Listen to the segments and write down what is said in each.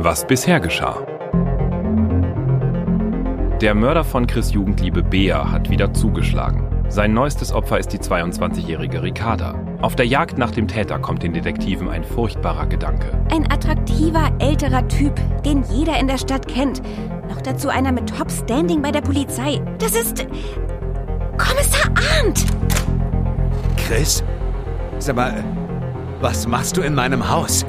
Was bisher geschah. Der Mörder von Chris Jugendliebe Bea hat wieder zugeschlagen. Sein neuestes Opfer ist die 22-jährige Ricarda. Auf der Jagd nach dem Täter kommt den Detektiven ein furchtbarer Gedanke. Ein attraktiver, älterer Typ, den jeder in der Stadt kennt. Noch dazu einer mit Top-Standing bei der Polizei. Das ist. Kommissar Arndt! Chris? Sag mal, was machst du in meinem Haus?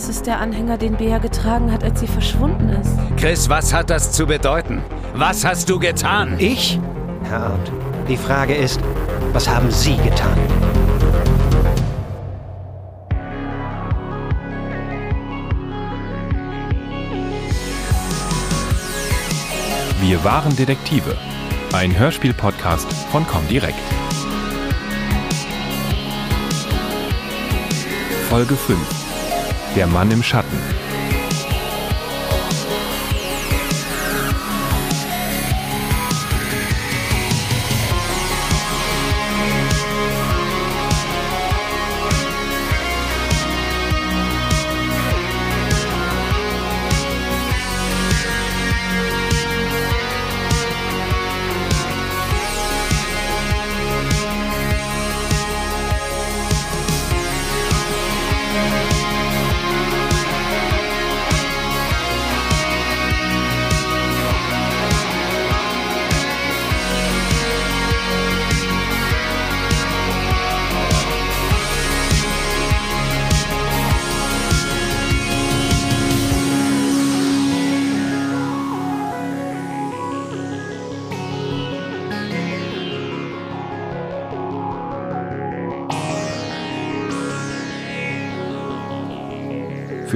Das ist der Anhänger, den Bea getragen hat, als sie verschwunden ist. Chris, was hat das zu bedeuten? Was hast du getan? Ich? Herr Arndt, die Frage ist, was haben Sie getan? Wir waren Detektive. Ein Hörspiel-Podcast von Comdirect. Folge 5. Der Mann im Schatten.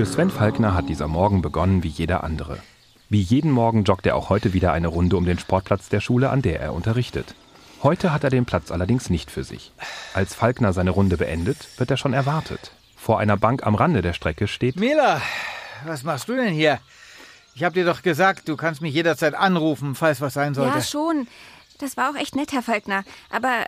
Für Sven Falkner hat dieser Morgen begonnen wie jeder andere. Wie jeden Morgen joggt er auch heute wieder eine Runde um den Sportplatz der Schule, an der er unterrichtet. Heute hat er den Platz allerdings nicht für sich. Als Falkner seine Runde beendet, wird er schon erwartet. Vor einer Bank am Rande der Strecke steht Mila, was machst du denn hier? Ich hab dir doch gesagt, du kannst mich jederzeit anrufen, falls was sein sollte. Ja, schon. Das war auch echt nett, Herr Falkner. Aber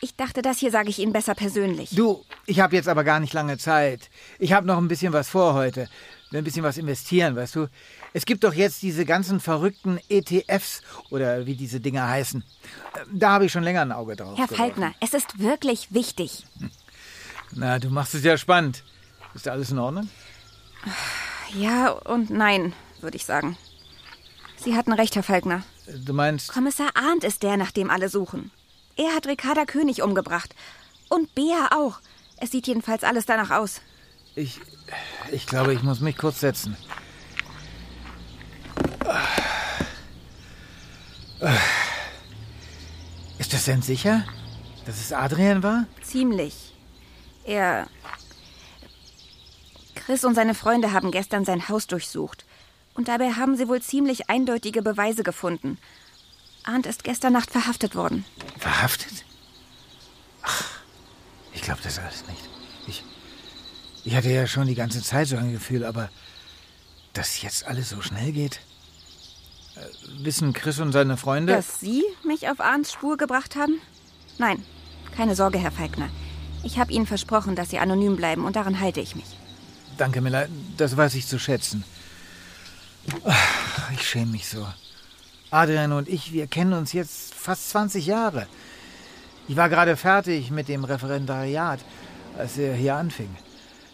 ich dachte, das hier sage ich Ihnen besser persönlich. Du, ich habe jetzt aber gar nicht lange Zeit. Ich habe noch ein bisschen was vor heute. Will ein bisschen was investieren, weißt du? Es gibt doch jetzt diese ganzen verrückten ETFs oder wie diese Dinger heißen. Da habe ich schon länger ein Auge drauf. Herr. Falkner, es ist wirklich wichtig. Na, du machst es ja spannend. Ist alles in Ordnung? Ja und nein, würde ich sagen. Sie hatten recht, Herr Falkner. Du meinst, Kommissar Arndt ist der, nach dem alle suchen. Er hat Ricarda König umgebracht. Und Bea auch. Es sieht jedenfalls alles danach aus. ich, ich glaube, ich muss mich kurz setzen. Ist das denn sicher, dass es Adrian war? Ziemlich. Er. Chris und seine Freunde haben gestern sein Haus durchsucht. Und dabei haben sie wohl ziemlich eindeutige Beweise gefunden. Arndt ist gestern Nacht verhaftet worden. Verhaftet? Ach, ich glaube das alles nicht. Ich, ich hatte ja schon die ganze Zeit so ein Gefühl, aber dass jetzt alles so schnell geht. Äh, wissen Chris und seine Freunde? Dass Sie mich auf Arndts Spur gebracht haben? Nein, keine Sorge, Herr Falkner. Ich habe Ihnen versprochen, dass Sie anonym bleiben und daran halte ich mich. Danke, Miller. Das weiß ich zu schätzen. Ich schäme mich so. Adrian und ich, wir kennen uns jetzt fast 20 Jahre. Ich war gerade fertig mit dem Referendariat, als er hier anfing.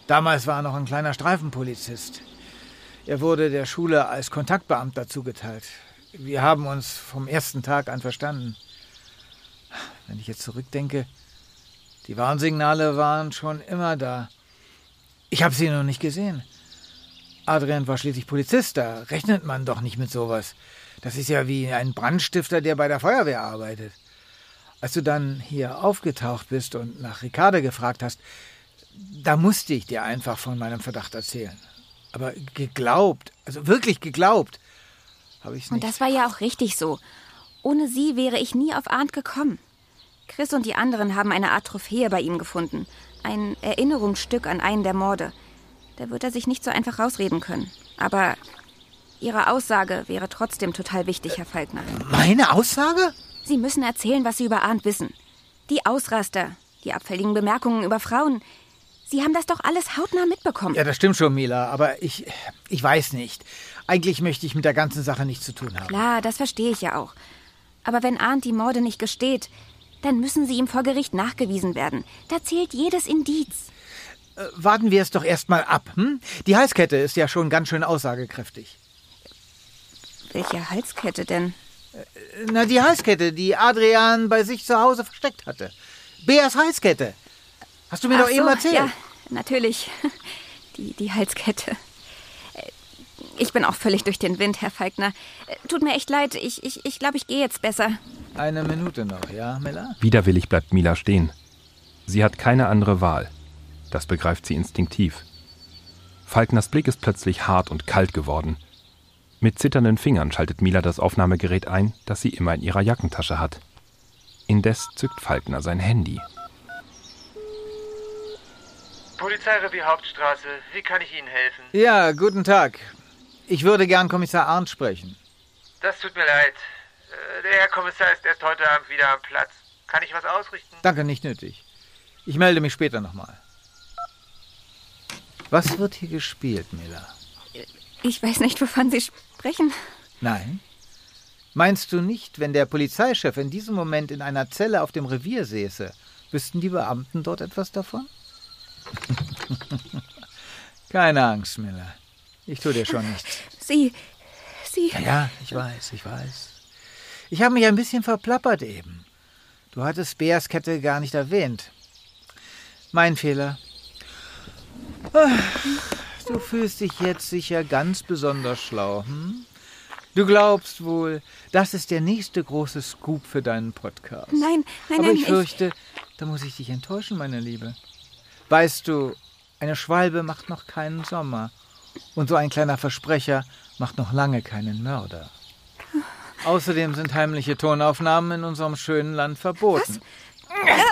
Damals war er noch ein kleiner Streifenpolizist. Er wurde der Schule als Kontaktbeamter zugeteilt. Wir haben uns vom ersten Tag an verstanden. Wenn ich jetzt zurückdenke, die Warnsignale waren schon immer da. Ich habe sie noch nicht gesehen. Adrian war schließlich Polizist, da rechnet man doch nicht mit sowas. Das ist ja wie ein Brandstifter, der bei der Feuerwehr arbeitet. Als du dann hier aufgetaucht bist und nach Ricarda gefragt hast, da musste ich dir einfach von meinem Verdacht erzählen. Aber geglaubt, also wirklich geglaubt, habe ich es nicht. Und das war ja auch richtig so. Ohne Sie wäre ich nie auf Arndt gekommen. Chris und die anderen haben eine Art Trophäe bei ihm gefunden. Ein Erinnerungsstück an einen der Morde. Da wird er sich nicht so einfach rausreden können. Aber Ihre Aussage wäre trotzdem total wichtig, Herr Falkner. Meine Aussage? Sie müssen erzählen, was Sie über Arndt wissen. Die Ausraster, die abfälligen Bemerkungen über Frauen. Sie haben das doch alles hautnah mitbekommen. Ja, das stimmt schon, Mila, aber ich, ich weiß nicht. Eigentlich möchte ich mit der ganzen Sache nichts zu tun haben. Klar, das verstehe ich ja auch. Aber wenn Arndt die Morde nicht gesteht, dann müssen sie ihm vor Gericht nachgewiesen werden. Da zählt jedes Indiz. Äh, warten wir es doch erstmal ab. Hm? Die Halskette ist ja schon ganz schön aussagekräftig. Welche Halskette denn? Na, die Halskette, die Adrian bei sich zu Hause versteckt hatte. Beas Halskette. Hast du mir Ach doch eben so, erzählt. Ja, natürlich. Die, die Halskette. Äh, Ich bin auch völlig durch den Wind, Herr Falkner. Äh, Tut mir echt leid. Ich, ich, ich glaube, ich gehe jetzt besser. Eine Minute noch, ja, Miller? Widerwillig bleibt Mila stehen. Sie hat keine andere Wahl. Das begreift sie instinktiv. Falkners Blick ist plötzlich hart und kalt geworden. Mit zitternden Fingern schaltet Mila das Aufnahmegerät ein, das sie immer in ihrer Jackentasche hat. Indes zückt Falkner sein Handy. Polizeirevier Hauptstraße, wie kann ich Ihnen helfen? Ja, guten Tag. Ich würde gern Kommissar Arndt sprechen. Das tut mir leid. Äh, Der Herr Kommissar ist erst heute Abend wieder am Platz. Kann ich was ausrichten? Danke, nicht nötig. Ich melde mich später nochmal. Was wird hier gespielt, Miller? Ich weiß nicht, wovon Sie sprechen. Nein? Meinst du nicht, wenn der Polizeichef in diesem Moment in einer Zelle auf dem Revier säße, wüssten die Beamten dort etwas davon? Keine Angst, Miller. Ich tue dir schon nichts. Sie. Sie. Ja, ja, ich weiß, ich weiß. Ich habe mich ein bisschen verplappert eben. Du hattest Beas Kette gar nicht erwähnt. Mein Fehler. Ach, Du fühlst dich jetzt sicher ganz besonders schlau. Hm? Du glaubst wohl, das ist der nächste große Scoop für deinen Podcast. Nein, nein, Aber nein. ich fürchte, da muss ich dich enttäuschen, meine Liebe. Weißt du, eine Schwalbe macht noch keinen Sommer. Und so ein kleiner Versprecher macht noch lange keinen Mörder. Außerdem sind heimliche Tonaufnahmen in unserem schönen Land verboten. Hey!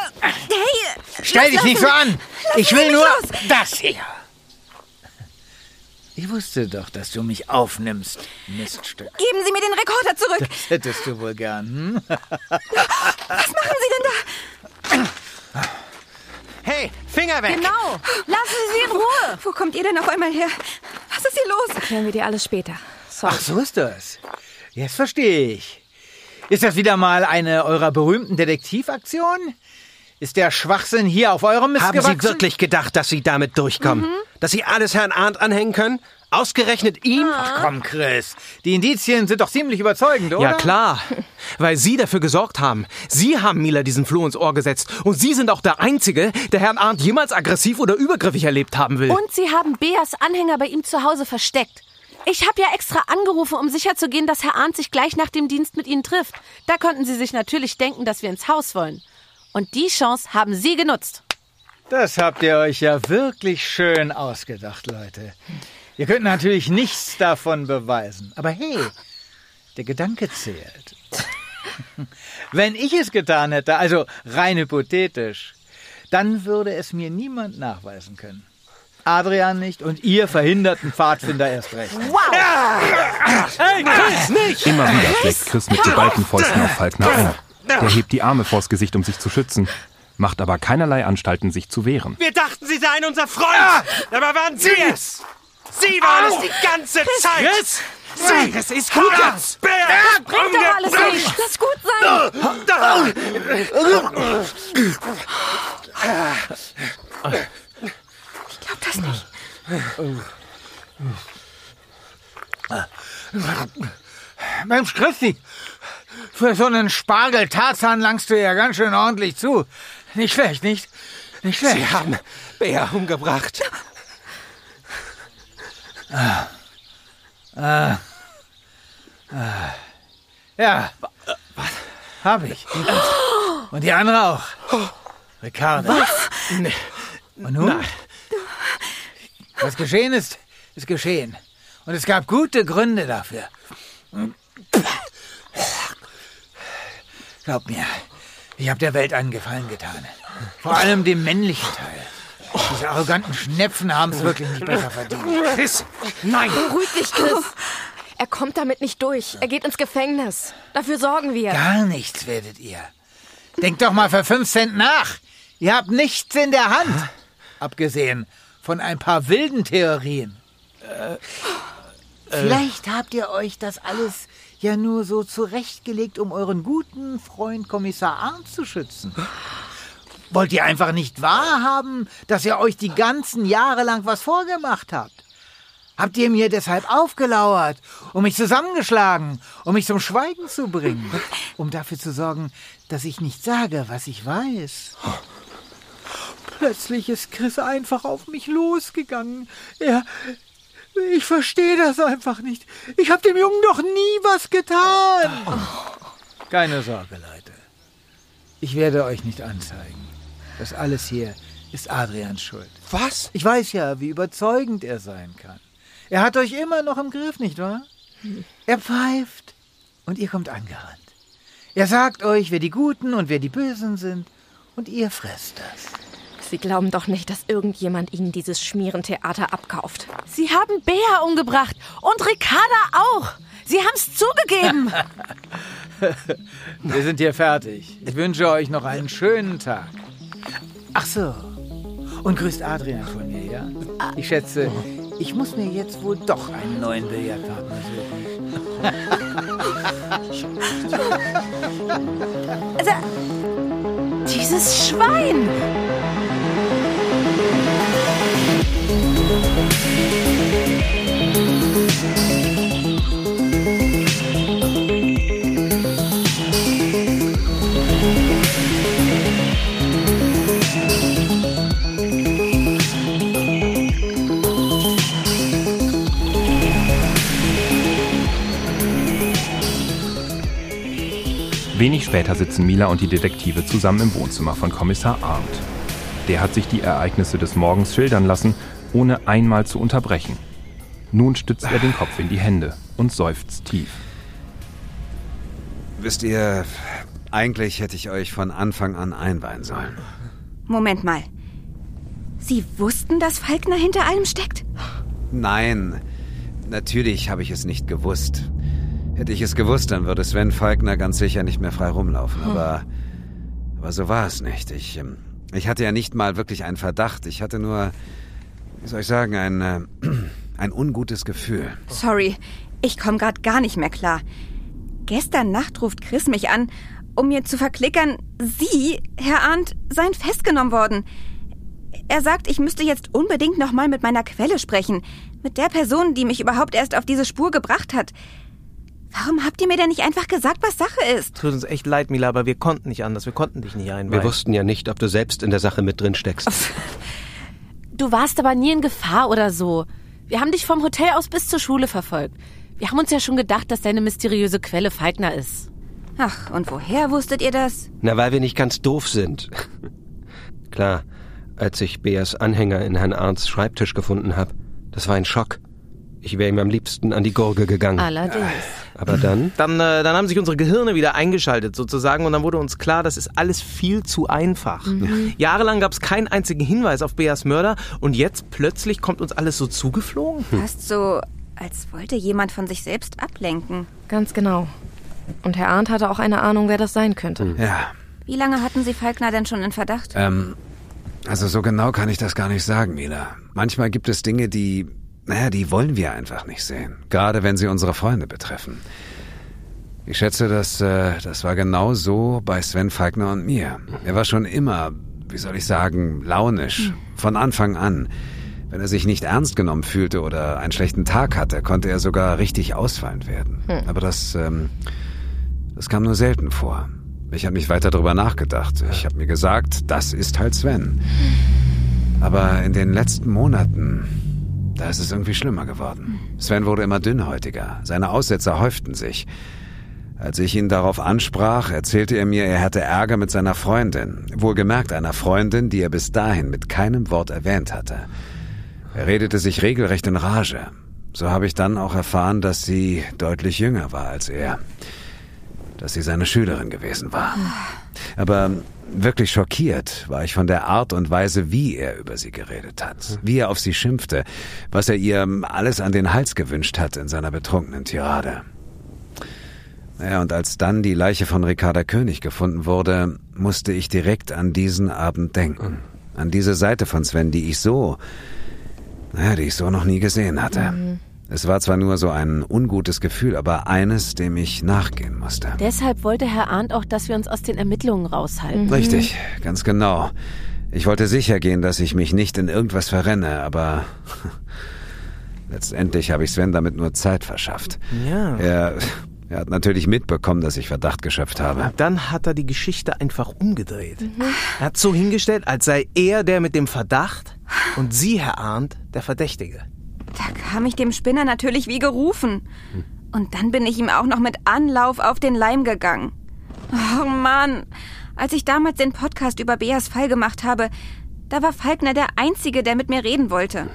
Stell dich nicht so an! Ich will nur los! das hier. Ich wusste doch, dass du mich aufnimmst, Miststück. Geben Sie mir den Rekorder zurück! Das hättest du wohl gern, hm? Was machen Sie denn da? Hey, Finger weg! Genau. Lassen Sie sie in Ruhe. Wo kommt ihr denn auf einmal her? Was ist hier los? Erklären wir dir alles später. Sorry. Ach, so ist das. Jetzt verstehe ich. Ist das wieder mal eine eurer berühmten Detektivaktionen? Ist der Schwachsinn hier auf eurem Mist Haben gewachsen? Sie wirklich gedacht, dass Sie damit durchkommen? Dass Sie alles Herrn Arndt anhängen können? Ausgerechnet ihm? Komm, Chris. Die Indizien sind doch ziemlich überzeugend, oder? Ja klar, weil Sie dafür gesorgt haben. Sie haben Mila diesen Floh ins Ohr gesetzt. Und Sie sind auch der Einzige, der Herrn Arndt jemals aggressiv oder übergriffig erlebt haben will. Und sie haben Beas Anhänger bei ihm zu Hause versteckt. Ich habe ja extra angerufen, um sicherzugehen, dass Herr Arndt sich gleich nach dem Dienst mit Ihnen trifft. Da konnten Sie sich natürlich denken, dass wir ins Haus wollen. Und die Chance haben Sie genutzt. Das habt ihr euch ja wirklich schön ausgedacht, Leute. Ihr könnt natürlich nichts davon beweisen. Aber hey, der Gedanke zählt. Wenn ich es getan hätte, also rein hypothetisch, dann würde es mir niemand nachweisen können. Adrian nicht und ihr verhinderten Pfadfinder erst recht. Immer wieder schlägt Chris mit geballten Fäusten auf Falkner ein. Der hebt die Arme vors Gesicht, um sich zu schützen, macht aber keinerlei Anstalten, sich zu wehren. Wir dachten, Sie seien unser Freund. Aber waren Sie es? Sie waren es die ganze Zeit. Chris! Sie, es ist gut jetzt. Bär, Bringt doch alles nicht. Lass gut sein. Ich glaub das nicht. Mensch, Christi, für so einen Spargel-Tarzan langst du ja ganz schön ordentlich zu. Nicht schlecht, nicht? Nicht schlecht. Sie haben Bär umgebracht. Ja. Hab ich. Und die andere auch. Ricardo. Was? Und nun? Was geschehen ist, ist geschehen. Und es gab gute Gründe dafür. Glaub mir, ich habe der Welt einen Gefallen getan. Vor allem dem männlichen Teil. Diese arroganten Schnepfen haben es wirklich nicht besser verdient. Chris, nein. Beruhig dich, Chris. Er kommt damit nicht durch. Er geht ins Gefängnis. Dafür sorgen wir. Gar nichts werdet ihr. Denkt doch mal für fünf Cent nach. Ihr habt nichts in der Hand. abgesehen von ein paar wilden Theorien. Äh, Vielleicht habt ihr euch das alles ja nur so zurechtgelegt, um euren guten Freund Kommissar Arndt zu schützen. Wollt ihr einfach nicht wahrhaben, dass ihr euch die ganzen Jahre lang was vorgemacht habt? Habt ihr mir deshalb aufgelauert, um mich zusammengeschlagen, um mich zum Schweigen zu bringen, um dafür zu sorgen, dass ich nicht sage, was ich weiß? Plötzlich ist Chris einfach auf mich losgegangen. Er, ich verstehe das einfach nicht. Ich habe dem Jungen doch nie was getan. Keine Sorge, Leute. Ich werde euch nicht anzeigen. Das alles hier ist Adrians Schuld. Was? Ich weiß ja, wie überzeugend er sein kann. Er hat euch immer noch im Griff, nicht wahr? Er pfeift und ihr kommt angerannt. Er sagt euch, wer die Guten und wer die Bösen sind und ihr fresst das. Sie glauben doch nicht, dass irgendjemand Ihnen dieses Schmierentheater abkauft. Sie haben Bea umgebracht und Ricarda auch. Sie haben's zugegeben. Wir sind hier fertig. Ich wünsche euch noch einen schönen Tag. Ach so. Und grüßt Adrian von mir, ja? Ich schätze, ich muss mir jetzt wohl doch einen neuen Billardpartner suchen. Also, dieses Schwein. Wenig später sitzen Mila und die Detektive zusammen im Wohnzimmer von Kommissar Arndt. Der hat sich die Ereignisse des Morgens schildern lassen, ohne einmal zu unterbrechen. Nun stützt er den Kopf in die Hände und seufzt tief. Wisst ihr, eigentlich hätte ich euch von Anfang an einweihen sollen. Moment mal. Sie wussten, dass Falkner hinter allem steckt? Nein, natürlich habe ich es nicht gewusst. Hätte ich es gewusst, dann würde Sven Falkner ganz sicher nicht mehr frei rumlaufen. Aber, aber so war es nicht. Ich, ähm, ich hatte ja nicht mal wirklich einen Verdacht. Ich hatte nur, wie soll ich sagen, ein, äh, ein ungutes Gefühl. Sorry, ich komme gerade gar nicht mehr klar. Gestern Nacht ruft Chris mich an, um mir zu verklickern, Sie, Herr Arndt, seien festgenommen worden. Er sagt, ich müsste jetzt unbedingt nochmal mit meiner Quelle sprechen. Mit der Person, die mich überhaupt erst auf diese Spur gebracht hat. Warum habt ihr mir denn nicht einfach gesagt, was Sache ist? Tut uns echt leid, Mila, aber wir konnten nicht anders. Wir konnten dich nicht einweihen. Wir wussten ja nicht, ob du selbst in der Sache mit drin steckst. Du warst aber nie in Gefahr oder so. Wir haben dich vom Hotel aus bis zur Schule verfolgt. Wir haben uns ja schon gedacht, dass deine mysteriöse Quelle Falkner ist. Ach, und woher wusstet ihr das? Na, weil wir nicht ganz doof sind. Klar, als ich Beas Anhänger in Herrn Arndts Schreibtisch gefunden habe, das war ein Schock. Ich wäre ihm am liebsten an die Gurgel gegangen. Allerdings. Aber dann? Dann, äh, dann haben sich unsere Gehirne wieder eingeschaltet sozusagen und dann wurde uns klar, das ist alles viel zu einfach. Jahrelang gab es keinen einzigen Hinweis auf Beas Mörder und jetzt plötzlich kommt uns alles so zugeflogen. Fast so, als wollte jemand von sich selbst ablenken. Ganz genau. Und Herr Arndt hatte auch eine Ahnung, wer das sein könnte. Ja, Wie lange hatten Sie Falkner denn schon in Verdacht? ähm, also so genau kann ich das gar nicht sagen, Mila. Manchmal gibt es Dinge, die, naja, die wollen wir einfach nicht sehen. Gerade wenn sie unsere Freunde betreffen. Ich schätze, dass äh, das war genau so bei Sven Falkner und mir. Er war schon immer, wie soll ich sagen, launisch. Von Anfang an. Wenn er sich nicht ernst genommen fühlte oder einen schlechten Tag hatte, konnte er sogar richtig ausfallend werden. Aber das, ähm, das kam nur selten vor. Ich habe nicht weiter darüber nachgedacht. Ich habe mir gesagt, das ist halt Sven. Aber in den letzten Monaten, da ist es irgendwie schlimmer geworden. Sven wurde immer dünnhäutiger. Seine Aussetzer häuften sich. Als ich ihn darauf ansprach, erzählte er mir, er hatte Ärger mit seiner Freundin. Wohlgemerkt einer Freundin, die er bis dahin mit keinem Wort erwähnt hatte. Er redete sich regelrecht in Rage. So habe ich dann auch erfahren, dass sie deutlich jünger war als er. Dass sie seine Schülerin gewesen war. Aber wirklich schockiert war ich von der Art und Weise, wie er über sie geredet hat. Wie er auf sie schimpfte. Was er ihr alles an den Hals gewünscht hat in seiner betrunkenen Tirade. Naja, und als dann die Leiche von Ricarda König gefunden wurde, musste ich direkt an diesen Abend denken. An diese Seite von Sven, die ich so, naja, die ich so noch nie gesehen hatte. Mhm. Es war zwar nur so ein ungutes Gefühl, aber eines, dem ich nachgehen musste. Deshalb wollte Herr Arndt auch, dass wir uns aus den Ermittlungen raushalten. Richtig, ganz genau. Ich wollte sicher gehen, dass ich mich nicht in irgendwas verrenne, aber letztendlich habe ich Sven damit nur Zeit verschafft. Ja. Er, er hat natürlich mitbekommen, dass ich Verdacht geschöpft habe. Dann hat er die Geschichte einfach umgedreht. Er hat so hingestellt, als sei er der mit dem Verdacht und Sie, Herr Arndt, der Verdächtige. Da kam ich dem Spinner natürlich wie gerufen. Und dann bin ich ihm auch noch mit Anlauf auf den Leim gegangen. Oh Mann, als ich damals den Podcast über Beas Fall gemacht habe, da war Falkner der Einzige, der mit mir reden wollte.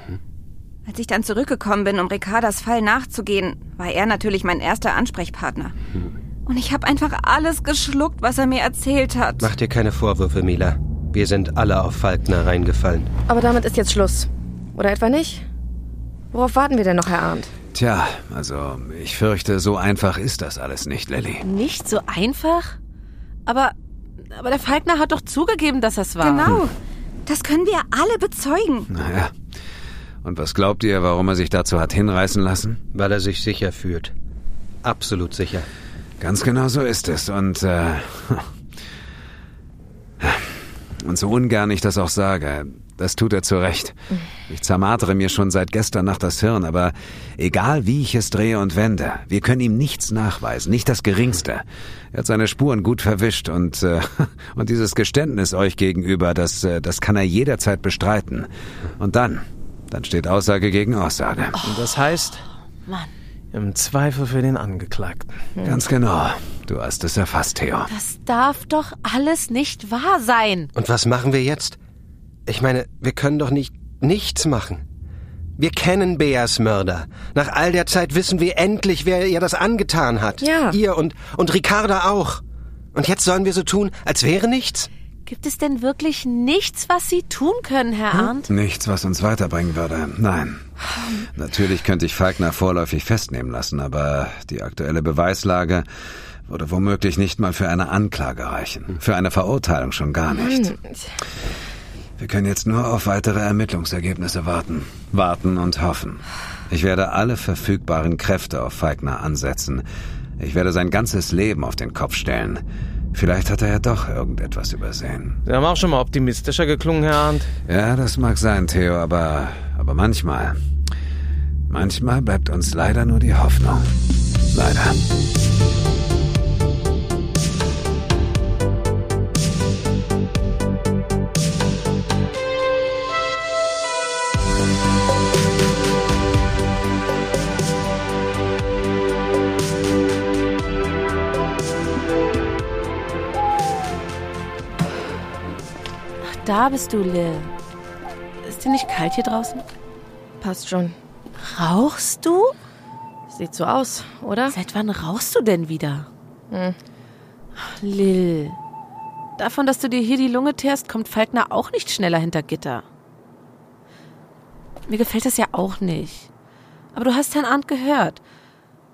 Als ich dann zurückgekommen bin, um Ricardas Fall nachzugehen, war er natürlich mein erster Ansprechpartner. Und ich habe einfach alles geschluckt, was er mir erzählt hat. Mach dir keine Vorwürfe, Mila. Wir sind alle auf Falkner reingefallen. Aber damit ist jetzt Schluss. Oder etwa nicht? Worauf warten wir denn noch, Herr Arndt? Tja, also ich fürchte, so einfach ist das alles nicht, Lilly. Nicht so einfach? Aber, aber der Falkner hat doch zugegeben, dass es war. Genau. Das können wir alle bezeugen. Naja. Und was glaubt ihr, warum er sich dazu hat hinreißen lassen? Weil er sich sicher fühlt. Absolut sicher. Ganz genau so ist es. Und, äh, und so ungern ich das auch sage, das tut er zu Recht. Ich zermartere mir schon seit gestern Nacht das Hirn, aber egal wie ich es drehe und wende, wir können ihm nichts nachweisen, nicht das Geringste. Er hat seine Spuren gut verwischt und, äh, und dieses Geständnis euch gegenüber, das, äh, das kann er jederzeit bestreiten. Und dann, dann steht Aussage gegen Aussage. Und das heißt, Mann. im Zweifel für den Angeklagten. Ganz genau. Du hast es erfasst, Theo. Das darf doch alles nicht wahr sein. Und was machen wir jetzt? Ich meine, wir können doch nicht nichts machen. Wir kennen Beas Mörder. Nach all der Zeit wissen wir endlich, wer ihr das angetan hat. Ja. Ihr und, und Ricarda auch. Und jetzt sollen wir so tun, als wäre nichts? Gibt es denn wirklich nichts, was Sie tun können, Herr Arndt? Nichts, was uns weiterbringen würde. Nein. Natürlich könnte ich Falkner vorläufig festnehmen lassen, aber die aktuelle Beweislage würde womöglich nicht mal für eine Anklage reichen. Für eine Verurteilung schon gar nicht. Wir können jetzt nur auf weitere Ermittlungsergebnisse warten. Warten und hoffen. Ich werde alle verfügbaren Kräfte auf Falkner ansetzen. Ich werde sein ganzes Leben auf den Kopf stellen. Vielleicht hat er ja doch irgendetwas übersehen. Sie haben auch schon mal optimistischer geklungen, Herr Arndt. Ja, das mag sein, Theo, aber, aber manchmal, manchmal bleibt uns leider nur die Hoffnung. Leider. Da bist du, Lil. Ist dir nicht kalt hier draußen? Passt schon. Rauchst du? Sieht so aus, oder? Seit wann rauchst du denn wieder? Hm. Lil. Davon, dass du dir hier die Lunge teerst, kommt Falkner auch nicht schneller hinter Gitter. Mir gefällt das ja auch nicht. Aber du hast Herrn Arndt gehört.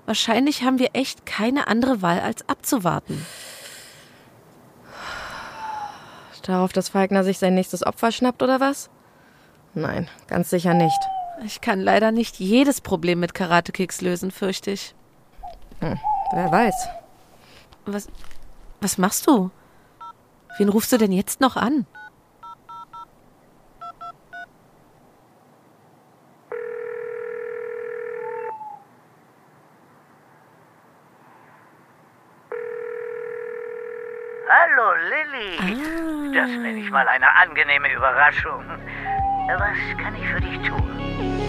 Wahrscheinlich haben wir echt keine andere Wahl, als abzuwarten. Darauf, dass Falkner sich sein nächstes Opfer schnappt, oder was? Nein, ganz sicher nicht. Ich kann leider nicht jedes Problem mit Karate-Kicks lösen, fürchte ich. Hm, wer weiß. Was, was machst du? Wen rufst du denn jetzt noch an? Hallo Lilly. Das nenne ich mal eine angenehme Überraschung. Was kann ich für dich tun?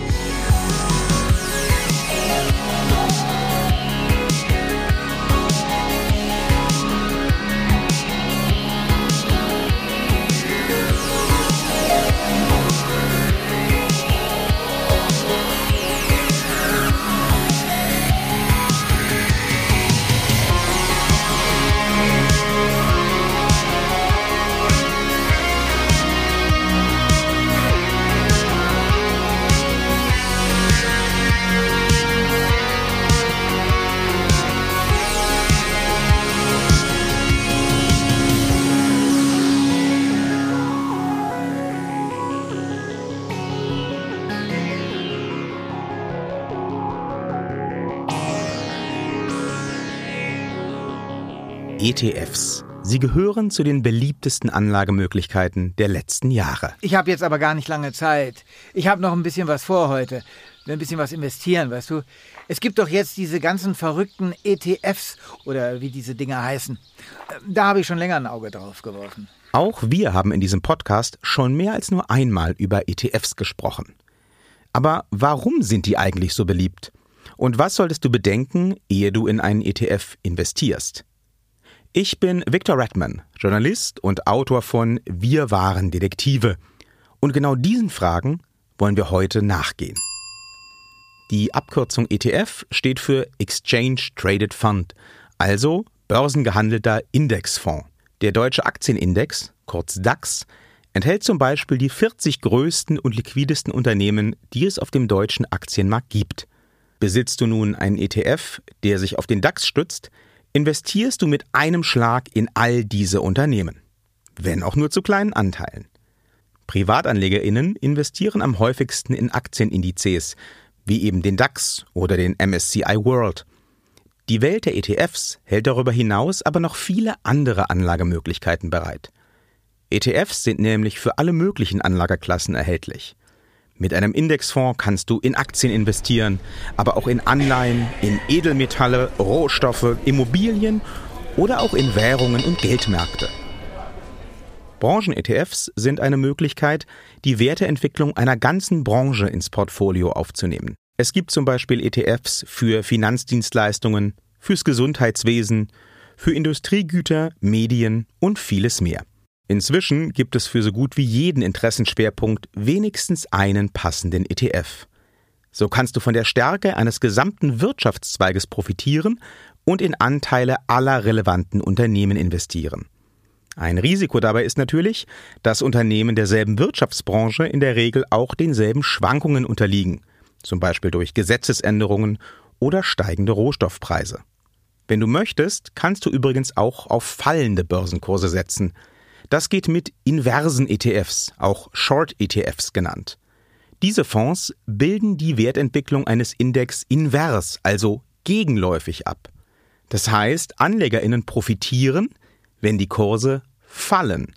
ETFs. Sie gehören zu den beliebtesten Anlagemöglichkeiten der letzten Jahre. Ich habe jetzt aber gar nicht lange Zeit. Ich habe noch ein bisschen was vor heute. Ein bisschen was investieren, weißt du? Es gibt doch jetzt diese ganzen verrückten ETFs oder wie diese Dinger heißen. Da habe ich schon länger ein Auge drauf geworfen. Auch wir haben in diesem Podcast schon mehr als nur einmal über ETFs gesprochen. Aber warum sind die eigentlich so beliebt? Und was solltest du bedenken, ehe du in einen ETF investierst? Ich bin Victor Redman, Journalist und Autor von Wir waren Detektive. Und genau diesen Fragen wollen wir heute nachgehen. Die Abkürzung ETF steht für Exchange Traded Fund, also börsengehandelter Indexfonds. Der deutsche Aktienindex, kurz DAX, enthält zum Beispiel die 40 größten und liquidesten Unternehmen, die es auf dem deutschen Aktienmarkt gibt. Besitzt du nun einen ETF, der sich auf den DAX stützt, investierst du mit einem Schlag in all diese Unternehmen, wenn auch nur zu kleinen Anteilen. Privatanlegerinnen investieren am häufigsten in Aktienindizes, wie eben den DAX oder den MSCI World. Die Welt der ETFs hält darüber hinaus aber noch viele andere Anlagemöglichkeiten bereit. ETFs sind nämlich für alle möglichen Anlageklassen erhältlich. Mit einem Indexfonds kannst du in Aktien investieren, aber auch in Anleihen, in Edelmetalle, Rohstoffe, Immobilien oder auch in Währungen und Geldmärkte. Branchen-ETFs sind eine Möglichkeit, die Werteentwicklung einer ganzen Branche ins Portfolio aufzunehmen. Es gibt zum Beispiel ETFs für Finanzdienstleistungen, fürs Gesundheitswesen, für Industriegüter, Medien und vieles mehr. Inzwischen gibt es für so gut wie jeden Interessenschwerpunkt wenigstens einen passenden ETF. So kannst du von der Stärke eines gesamten Wirtschaftszweiges profitieren und in Anteile aller relevanten Unternehmen investieren. Ein Risiko dabei ist natürlich, dass Unternehmen derselben Wirtschaftsbranche in der Regel auch denselben Schwankungen unterliegen, zum Beispiel durch Gesetzesänderungen oder steigende Rohstoffpreise. Wenn du möchtest, kannst du übrigens auch auf fallende Börsenkurse setzen – das geht mit inversen ETFs, auch Short ETFs genannt. Diese Fonds bilden die Wertentwicklung eines Index invers, also gegenläufig ab. Das heißt, Anlegerinnen profitieren, wenn die Kurse fallen.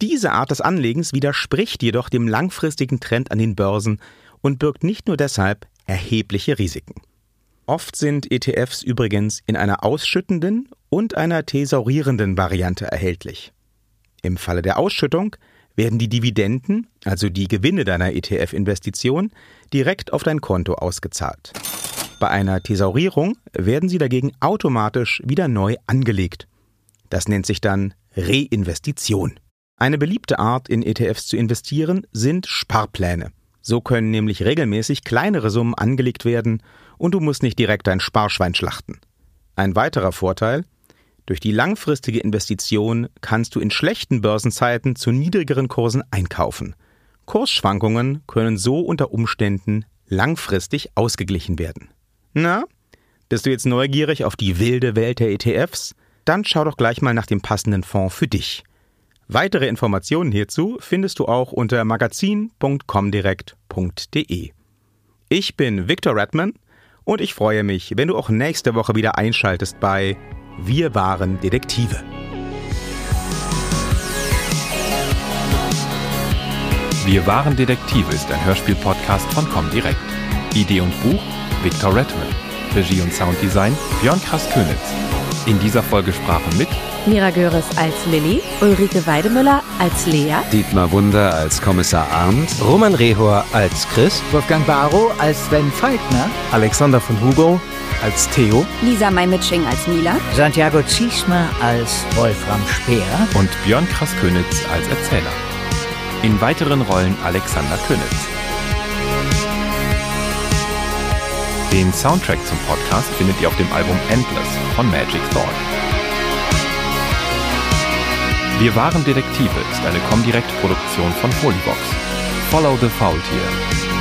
Diese Art des Anlegens widerspricht jedoch dem langfristigen Trend an den Börsen und birgt nicht nur deshalb erhebliche Risiken. Oft sind ETFs übrigens in einer ausschüttenden und einer thesaurierenden Variante erhältlich. Im Falle der Ausschüttung werden die Dividenden, also die Gewinne deiner ETF-Investition, direkt auf dein Konto ausgezahlt. Bei einer Thesaurierung werden sie dagegen automatisch wieder neu angelegt. Das nennt sich dann Reinvestition. Eine beliebte Art, in ETFs zu investieren, sind Sparpläne. So können nämlich regelmäßig kleinere Summen angelegt werden und du musst nicht direkt dein Sparschwein schlachten. Ein weiterer Vorteil, durch die langfristige Investition kannst du in schlechten Börsenzeiten zu niedrigeren Kursen einkaufen. Kursschwankungen können so unter Umständen langfristig ausgeglichen werden. Na, bist du jetzt neugierig auf die wilde Welt der ETFs? Dann schau doch gleich mal nach dem passenden Fonds für dich. Weitere Informationen hierzu findest du auch unter magazin.comdirect.de. Ich bin Victor Redman und ich freue mich, wenn du auch nächste Woche wieder einschaltest bei wir waren Detektive. Wir waren Detektive ist ein Hörspiel-Podcast von Comdirect. Idee und Buch Victor Redman. Regie und Sounddesign Björn Krass-Könitz. In dieser Folge sprachen mit Mira Göres als Lilly, Ulrike Weidemüller als Lea, Dietmar Wunder als Kommissar Arndt, Roman Rehor als Chris, Wolfgang Barrow als Sven Falkner, Alexander von Hugo als Theo, Lisa Maimitsching als Mila, Santiago Ziesmer als Wolfram Speer und Björn Krass-Könitz als Erzähler. In weiteren Rollen Alexander Könitz. Den Soundtrack zum Podcast findet ihr auf dem Album Endless von Magic Thought. Wir waren Detektive ist eine Comdirect-Produktion von Polybox. Follow the Faultier.